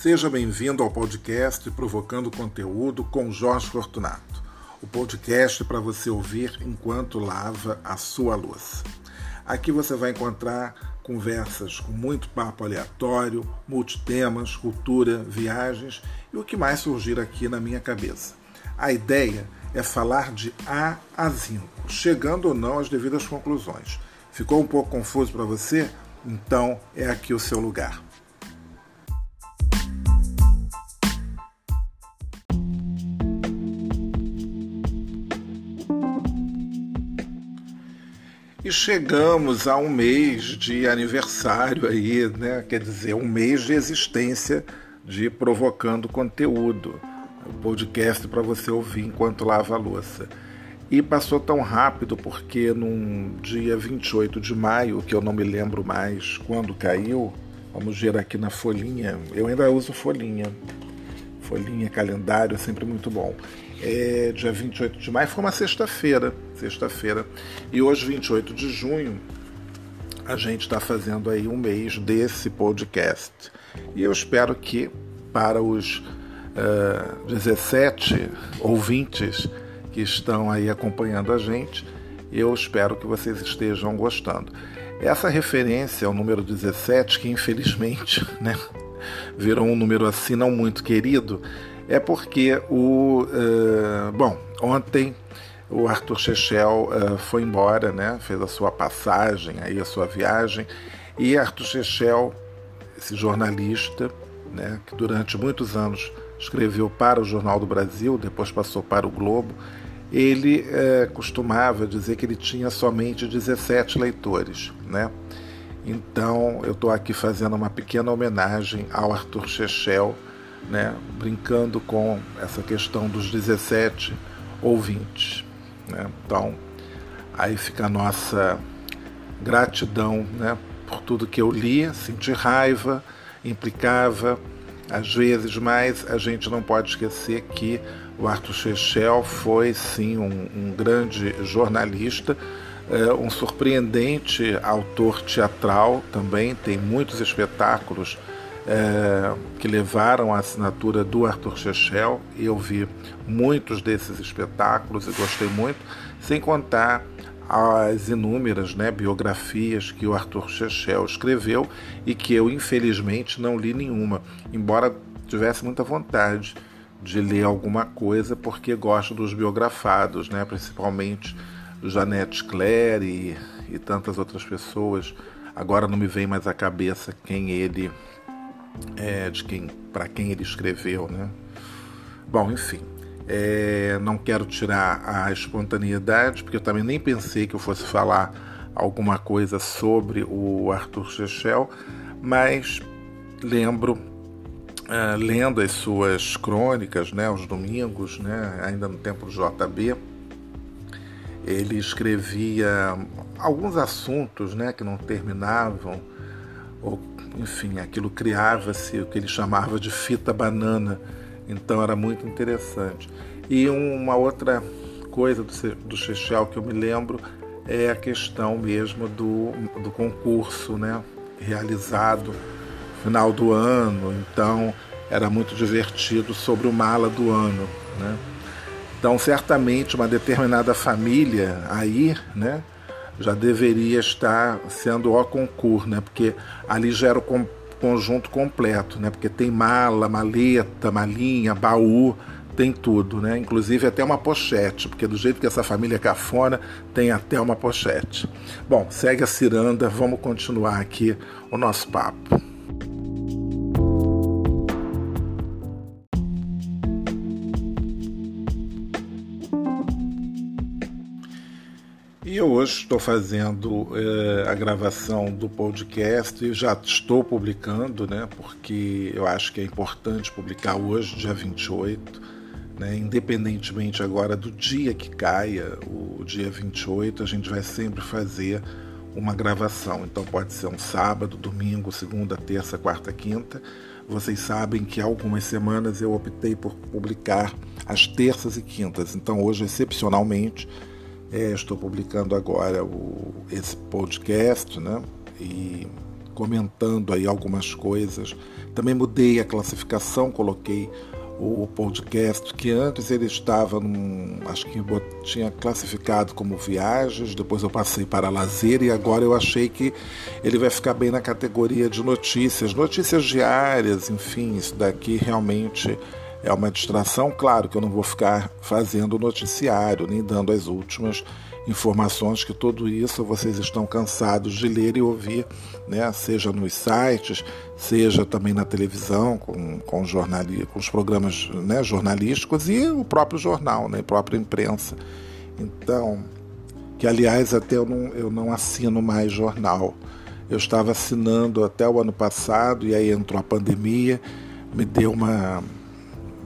Seja bem-vindo ao podcast Provocando Conteúdo com Jorge Fortunato. O podcast para você ouvir enquanto lava a sua louça. Aqui você vai encontrar conversas com muito papo aleatório, multitemas, cultura, viagens e o que mais surgir aqui na minha cabeça. A ideia é falar de A a Zinco, chegando ou não às devidas conclusões. Ficou um pouco confuso para você? Então é aqui o seu lugar. E chegamos a um mês de aniversário aí, né? Quer dizer, um mês de existência de Provocando Conteúdo, o podcast para você ouvir enquanto lava a louça. E passou tão rápido porque num dia 28 de maio, que eu não me lembro mais quando caiu, vamos ver aqui na folhinha, eu ainda uso folhinha, folhinha, calendário, sempre muito bom é, dia 28 de maio, foi uma sexta-feira, sexta-feira. E hoje, 28 de junho, a gente está fazendo aí um mês desse podcast. E eu espero que para os uh, 17 ouvintes que estão aí acompanhando a gente, eu espero que vocês estejam gostando. Essa referência ao número 17, que infelizmente né, virou um número assim não muito querido, é porque o. Uh, bom, ontem o Arthur Chechel uh, foi embora, né? Fez a sua passagem, aí a sua viagem. E Arthur Chechel, esse jornalista, né, que durante muitos anos escreveu para o Jornal do Brasil, depois passou para o Globo, ele uh, costumava dizer que ele tinha somente 17 leitores, né? Então eu estou aqui fazendo uma pequena homenagem ao Arthur Chechel, né, brincando com essa questão dos 17 ouvintes. Né? Então, aí fica a nossa gratidão né, por tudo que eu li, senti raiva, implicava, às vezes, mas a gente não pode esquecer que o Arthur Chechel foi sim um, um grande jornalista, é, um surpreendente autor teatral também, tem muitos espetáculos é, que levaram a assinatura do Arthur Chechel. Eu vi muitos desses espetáculos e gostei muito, sem contar as inúmeras né, biografias que o Arthur Chechel escreveu e que eu, infelizmente, não li nenhuma, embora tivesse muita vontade de ler alguma coisa, porque gosto dos biografados, né, principalmente Janete Claire e, e tantas outras pessoas. Agora não me vem mais à cabeça quem ele é, de quem, para quem ele escreveu, né? Bom, enfim, é, não quero tirar a espontaneidade, porque eu também nem pensei que eu fosse falar alguma coisa sobre o Arthur Chechel, mas lembro, é, lendo as suas crônicas, né, aos domingos, né, ainda no tempo do JB, ele escrevia alguns assuntos né, que não terminavam, ou enfim, aquilo criava-se o que ele chamava de fita banana, então era muito interessante. E uma outra coisa do, do Chechel que eu me lembro é a questão mesmo do, do concurso né, realizado no final do ano, então era muito divertido sobre o mala do ano. Né? Então, certamente, uma determinada família aí, né, já deveria estar sendo o concurso, né? Porque ali já era o conjunto completo, né? Porque tem mala, maleta, malinha, baú, tem tudo, né? Inclusive até uma pochete, porque do jeito que essa família é cafona, tem até uma pochete. Bom, segue a ciranda, vamos continuar aqui o nosso papo. E eu hoje estou fazendo é, a gravação do podcast e já estou publicando, né? Porque eu acho que é importante publicar hoje, dia 28, né? Independentemente agora do dia que caia, o dia 28, a gente vai sempre fazer uma gravação. Então pode ser um sábado, domingo, segunda, terça, quarta, quinta. Vocês sabem que algumas semanas eu optei por publicar às terças e quintas. Então hoje, excepcionalmente, é, estou publicando agora o, esse podcast, né? E comentando aí algumas coisas. Também mudei a classificação, coloquei o podcast, que antes ele estava num. Acho que tinha classificado como viagens, depois eu passei para lazer e agora eu achei que ele vai ficar bem na categoria de notícias, notícias diárias, enfim, isso daqui realmente é uma distração. Claro que eu não vou ficar fazendo noticiário, nem dando as últimas informações que tudo isso vocês estão cansados de ler e ouvir, né? seja nos sites, seja também na televisão, com, com, jornali com os programas né, jornalísticos e o próprio jornal, né, a própria imprensa. Então, que aliás até eu não, eu não assino mais jornal. Eu estava assinando até o ano passado e aí entrou a pandemia, me deu uma,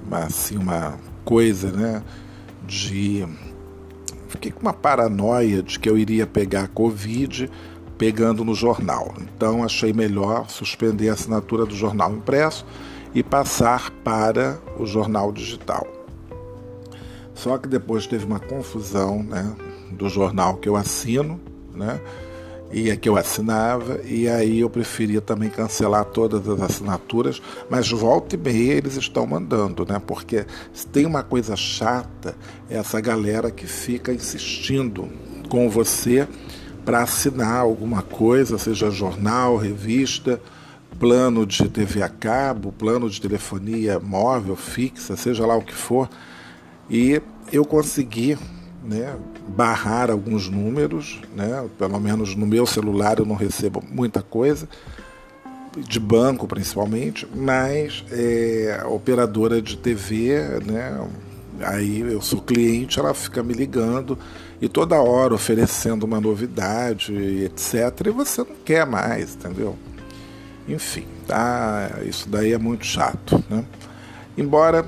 uma assim, uma coisa, né, de fiquei com uma paranoia de que eu iria pegar Covid pegando no jornal. Então achei melhor suspender a assinatura do jornal impresso e passar para o jornal digital. Só que depois teve uma confusão né, do jornal que eu assino, né? E a que eu assinava, e aí eu preferia também cancelar todas as assinaturas, mas volta e meia eles estão mandando, né? Porque se tem uma coisa chata, é essa galera que fica insistindo com você para assinar alguma coisa, seja jornal, revista, plano de TV a cabo, plano de telefonia móvel, fixa, seja lá o que for. E eu consegui né, barrar alguns números, né, pelo menos no meu celular eu não recebo muita coisa, de banco principalmente, mas é, a operadora de TV, né, aí eu sou cliente, ela fica me ligando e toda hora oferecendo uma novidade, etc. E você não quer mais, entendeu? Enfim, tá, isso daí é muito chato. Né? Embora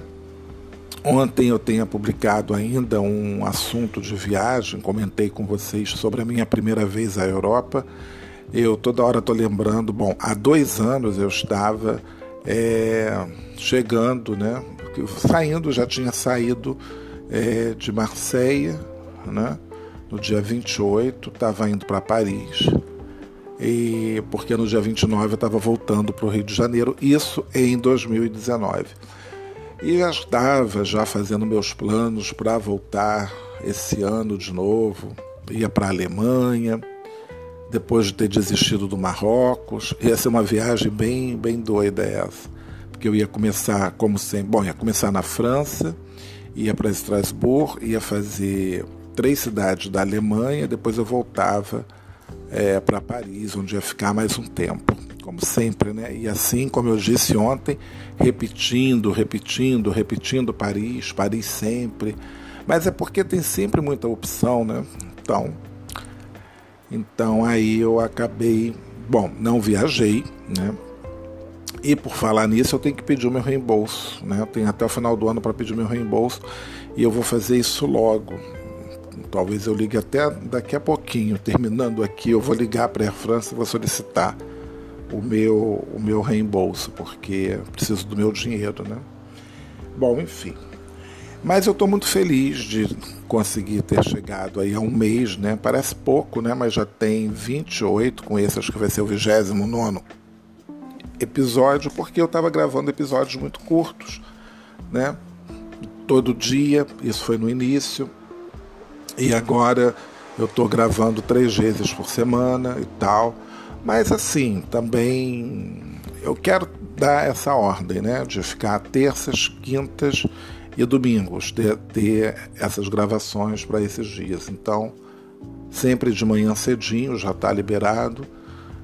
Ontem eu tenha publicado ainda um assunto de viagem, comentei com vocês sobre a minha primeira vez à Europa. Eu toda hora estou lembrando, bom, há dois anos eu estava é, chegando, né? Saindo, já tinha saído é, de Marseille, né? No dia 28, estava indo para Paris. E porque no dia 29 eu estava voltando para o Rio de Janeiro, isso em 2019. E já estava já fazendo meus planos para voltar esse ano de novo. Ia para a Alemanha, depois de ter desistido do Marrocos. Ia ser uma viagem bem, bem doida essa. Porque eu ia começar, como sempre, bom, ia começar na França, ia para Estrasburgo, ia fazer três cidades da Alemanha, depois eu voltava é, para Paris, onde ia ficar mais um tempo como sempre, né? E assim, como eu disse ontem, repetindo, repetindo, repetindo Paris, Paris sempre. Mas é porque tem sempre muita opção, né? Então, então aí eu acabei, bom, não viajei, né? E por falar nisso, eu tenho que pedir o meu reembolso, né? Eu tenho até o final do ano para pedir meu reembolso e eu vou fazer isso logo. Talvez eu ligue até daqui a pouquinho, terminando aqui, eu vou ligar para a Air France e vou solicitar o meu, o meu reembolso, porque preciso do meu dinheiro, né? Bom, enfim. Mas eu estou muito feliz de conseguir ter chegado aí a um mês, né? Parece pouco, né? Mas já tem 28 com esse, acho que vai ser o 29 episódio, porque eu estava gravando episódios muito curtos, né? Todo dia, isso foi no início, e agora eu estou gravando três vezes por semana e tal. Mas assim, também eu quero dar essa ordem, né? De ficar terças, quintas e domingos, ter, ter essas gravações para esses dias. Então, sempre de manhã cedinho já está liberado,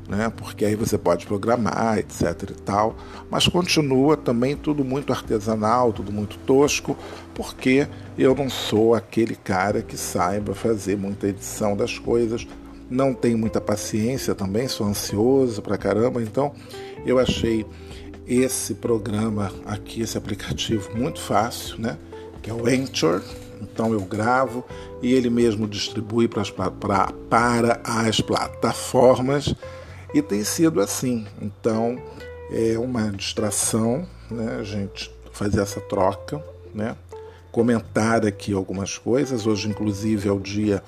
né? Porque aí você pode programar, etc e tal. Mas continua também tudo muito artesanal, tudo muito tosco, porque eu não sou aquele cara que saiba fazer muita edição das coisas não tenho muita paciência também, sou ansioso pra caramba, então eu achei esse programa aqui, esse aplicativo muito fácil, né? Que é o Anchor. Então eu gravo e ele mesmo distribui para as, pra, para as plataformas e tem sido assim. Então é uma distração, né, a gente fazer essa troca, né? Comentar aqui algumas coisas. Hoje, inclusive, é o dia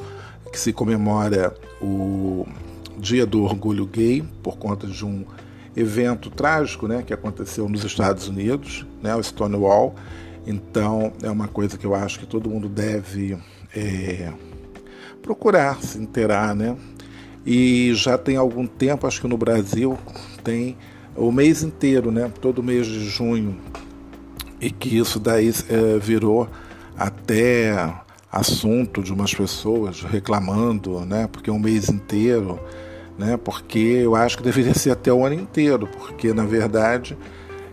que se comemora o, Dia do Orgulho Gay, por conta de um evento trágico né, que aconteceu nos Estados Unidos, né, o Stonewall. Então, é uma coisa que eu acho que todo mundo deve é, procurar se inteirar, né? E já tem algum tempo, acho que no Brasil tem o mês inteiro, né? Todo mês de junho. E que isso daí é, virou até assunto de umas pessoas reclamando, né? Porque um mês inteiro, né? Porque eu acho que deveria ser até o ano inteiro, porque na verdade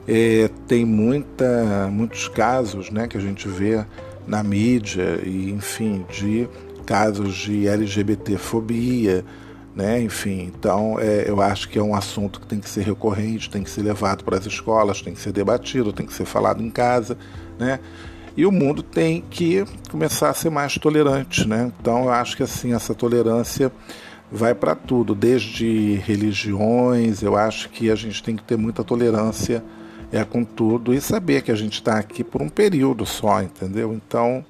é, tem muita, muitos casos, né? Que a gente vê na mídia e enfim de casos de LGBTfobia, né? Enfim, então é, eu acho que é um assunto que tem que ser recorrente, tem que ser levado para as escolas, tem que ser debatido, tem que ser falado em casa, né? E o mundo tem que começar a ser mais tolerante, né? Então eu acho que assim essa tolerância vai para tudo, desde religiões. Eu acho que a gente tem que ter muita tolerância é com tudo e saber que a gente está aqui por um período só, entendeu? Então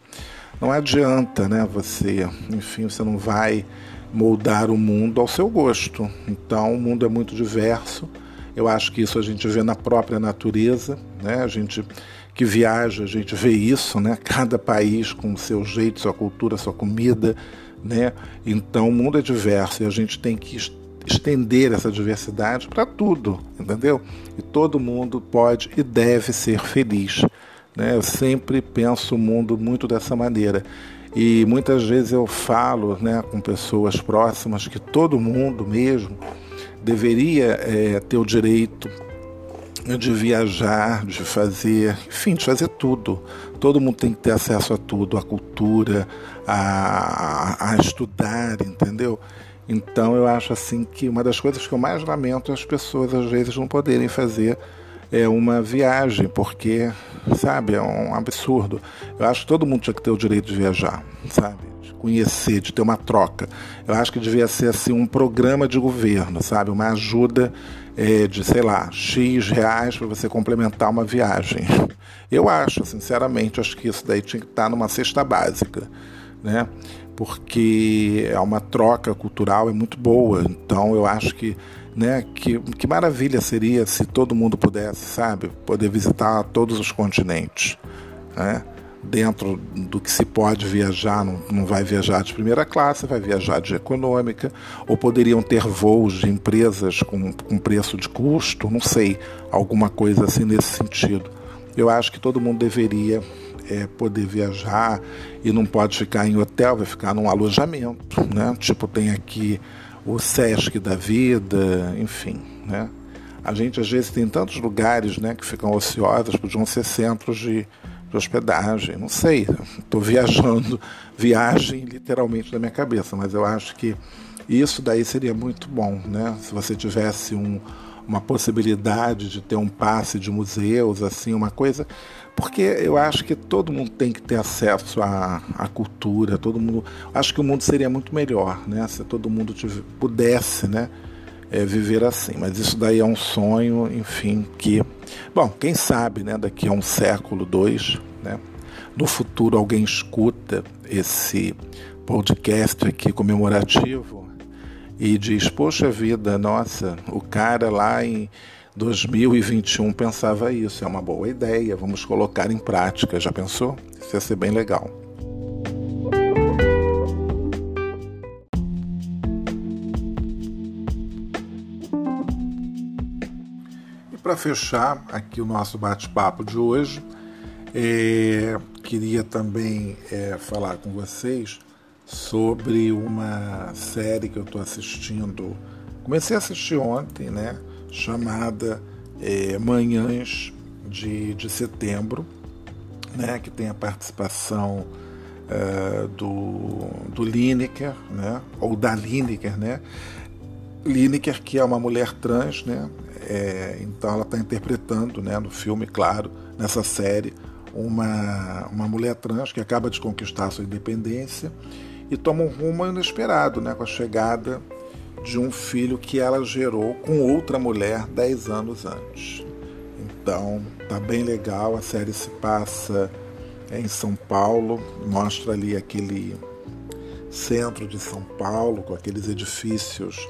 não adianta, né? Você, enfim, você não vai moldar o mundo ao seu gosto. Então, o mundo é muito diverso. Eu acho que isso a gente vê na própria natureza, né? A gente que viaja, a gente vê isso, né? Cada país com seu jeito, sua cultura, sua comida, né? Então, o mundo é diverso e a gente tem que estender essa diversidade para tudo, entendeu? E todo mundo pode e deve ser feliz. Né? Eu sempre penso o mundo muito dessa maneira. E muitas vezes eu falo né, com pessoas próximas que todo mundo mesmo deveria é, ter o direito de viajar, de fazer, enfim, de fazer tudo. Todo mundo tem que ter acesso a tudo, à cultura, a, a estudar, entendeu? Então eu acho assim que uma das coisas que eu mais lamento é as pessoas às vezes não poderem fazer é uma viagem, porque, sabe, é um absurdo. Eu acho que todo mundo tinha que ter o direito de viajar, sabe? Conhecer, de ter uma troca. Eu acho que devia ser assim um programa de governo, sabe? Uma ajuda é, de, sei lá, X reais para você complementar uma viagem. Eu acho, sinceramente, acho que isso daí tinha que estar numa cesta básica, né? Porque é uma troca cultural, é muito boa. Então eu acho que né? Que, que maravilha seria se todo mundo pudesse, sabe, poder visitar todos os continentes, né? Dentro do que se pode viajar, não, não vai viajar de primeira classe, vai viajar de econômica, ou poderiam ter voos de empresas com, com preço de custo, não sei, alguma coisa assim nesse sentido. Eu acho que todo mundo deveria é, poder viajar e não pode ficar em hotel, vai ficar num alojamento, né? Tipo, tem aqui o Sesc da vida, enfim, né? A gente às vezes tem tantos lugares, né, que ficam ociosos, podiam ser centros de, de hospedagem, não sei, estou viajando, viagem literalmente na minha cabeça, mas eu acho que isso daí seria muito bom, né? Se você tivesse um, uma possibilidade de ter um passe de museus, assim, uma coisa porque eu acho que todo mundo tem que ter acesso à, à cultura, todo mundo. Acho que o mundo seria muito melhor, né? Se todo mundo tivesse, pudesse, né? É, viver assim. Mas isso daí é um sonho, enfim, que. Bom, quem sabe, né? Daqui a um século, dois, né? No futuro alguém escuta esse podcast aqui comemorativo e diz: Poxa vida, nossa, o cara lá em 2021 pensava isso, é uma boa ideia, vamos colocar em prática. Já pensou? Isso ia ser bem legal. Para fechar aqui o nosso bate-papo de hoje, é, queria também é, falar com vocês sobre uma série que eu estou assistindo. Comecei a assistir ontem, né? chamada é, Manhãs de, de Setembro, né, que tem a participação uh, do, do Lineker, né, ou da Lineker, né, Lineker que é uma mulher trans, né, é, então ela está interpretando, né, no filme, claro, nessa série, uma, uma mulher trans que acaba de conquistar sua independência e toma um rumo inesperado, né, com a chegada de um filho que ela gerou com outra mulher 10 anos antes. Então, tá bem legal. A série se passa em São Paulo, mostra ali aquele centro de São Paulo com aqueles edifícios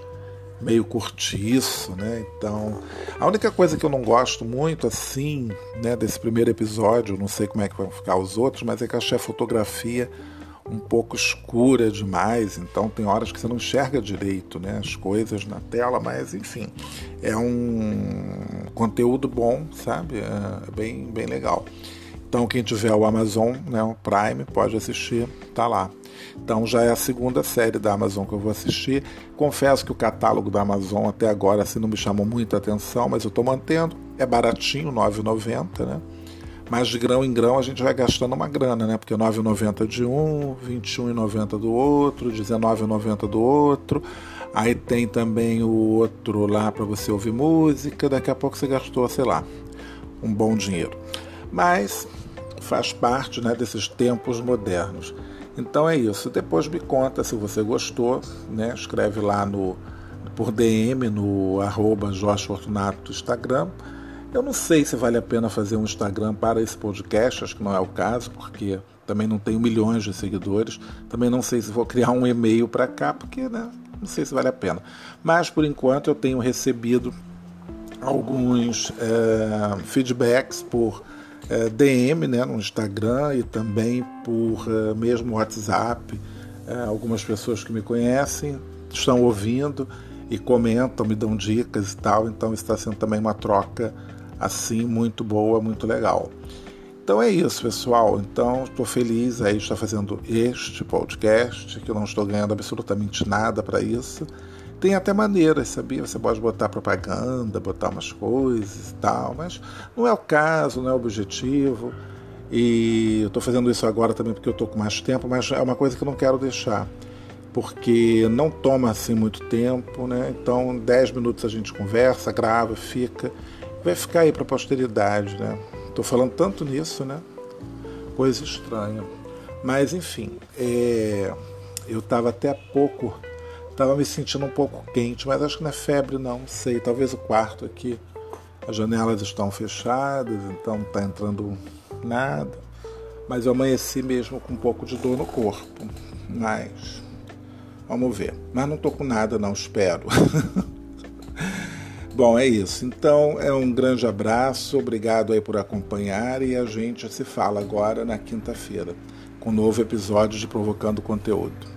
meio curtiço, né? Então, a única coisa que eu não gosto muito, assim, né, desse primeiro episódio, não sei como é que vão ficar os outros, mas é que achei a fotografia um pouco escura demais, então tem horas que você não enxerga direito né, as coisas na tela, mas enfim, é um conteúdo bom, sabe? É bem, bem legal. Então quem tiver o Amazon, né, o Prime, pode assistir, tá lá. Então já é a segunda série da Amazon que eu vou assistir. Confesso que o catálogo da Amazon até agora assim, não me chamou muita atenção, mas eu estou mantendo. É baratinho, R$ 9,90, né? Mas de grão em grão a gente vai gastando uma grana, né? Porque R$ 9,90 de um, R$ 21,90 do outro, R$ 19,90 do outro. Aí tem também o outro lá para você ouvir música. Daqui a pouco você gastou, sei lá, um bom dinheiro. Mas faz parte né, desses tempos modernos. Então é isso. Depois me conta se você gostou, né? Escreve lá no por DM no arroba Jorge Fortunato do Instagram eu não sei se vale a pena fazer um Instagram para esse podcast, acho que não é o caso, porque também não tenho milhões de seguidores. Também não sei se vou criar um e-mail para cá, porque né, não sei se vale a pena. Mas por enquanto eu tenho recebido alguns é, feedbacks por é, DM né, no Instagram e também por é, mesmo WhatsApp. É, algumas pessoas que me conhecem estão ouvindo e comentam, me dão dicas e tal, então está sendo também uma troca assim muito boa, muito legal. Então é isso, pessoal. Então estou feliz aí de estar fazendo este podcast, que eu não estou ganhando absolutamente nada para isso. Tem até maneiras, sabia? Você pode botar propaganda, botar umas coisas e tal, mas não é o caso, não é o objetivo. E eu estou fazendo isso agora também porque eu estou com mais tempo, mas é uma coisa que eu não quero deixar, porque não toma assim muito tempo, né? Então, 10 minutos a gente conversa, grava, fica vai ficar aí para a posteridade, né? Estou falando tanto nisso, né? Coisa estranha. Mas, enfim, é... eu estava até pouco, estava me sentindo um pouco quente, mas acho que não é febre, não, não sei. Talvez o quarto aqui, as janelas estão fechadas, então não está entrando nada. Mas eu amanheci mesmo com um pouco de dor no corpo. Mas, vamos ver. Mas não estou com nada, não, espero. Bom, é isso. Então, é um grande abraço, obrigado aí por acompanhar e a gente se fala agora na quinta-feira com um novo episódio de Provocando Conteúdo.